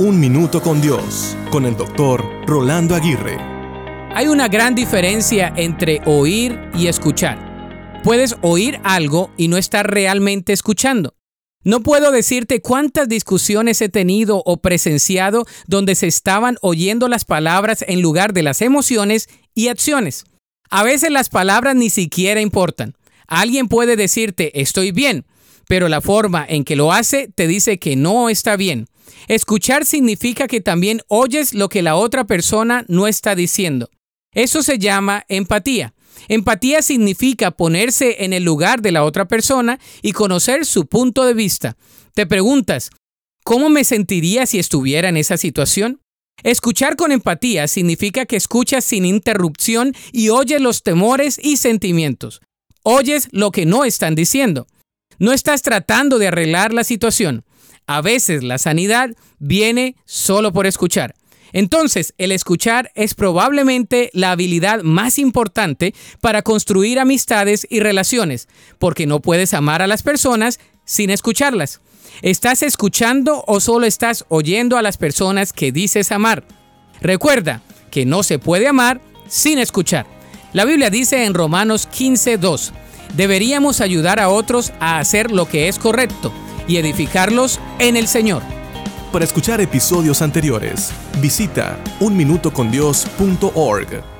Un Minuto con Dios, con el doctor Rolando Aguirre. Hay una gran diferencia entre oír y escuchar. Puedes oír algo y no estar realmente escuchando. No puedo decirte cuántas discusiones he tenido o presenciado donde se estaban oyendo las palabras en lugar de las emociones y acciones. A veces las palabras ni siquiera importan. Alguien puede decirte estoy bien, pero la forma en que lo hace te dice que no está bien. Escuchar significa que también oyes lo que la otra persona no está diciendo. Eso se llama empatía. Empatía significa ponerse en el lugar de la otra persona y conocer su punto de vista. Te preguntas, ¿cómo me sentiría si estuviera en esa situación? Escuchar con empatía significa que escuchas sin interrupción y oyes los temores y sentimientos. Oyes lo que no están diciendo. No estás tratando de arreglar la situación. A veces la sanidad viene solo por escuchar. Entonces, el escuchar es probablemente la habilidad más importante para construir amistades y relaciones, porque no puedes amar a las personas sin escucharlas. ¿Estás escuchando o solo estás oyendo a las personas que dices amar? Recuerda que no se puede amar sin escuchar. La Biblia dice en Romanos 15:2, deberíamos ayudar a otros a hacer lo que es correcto y edificarlos en el Señor. Para escuchar episodios anteriores, visita unminutocondios.org.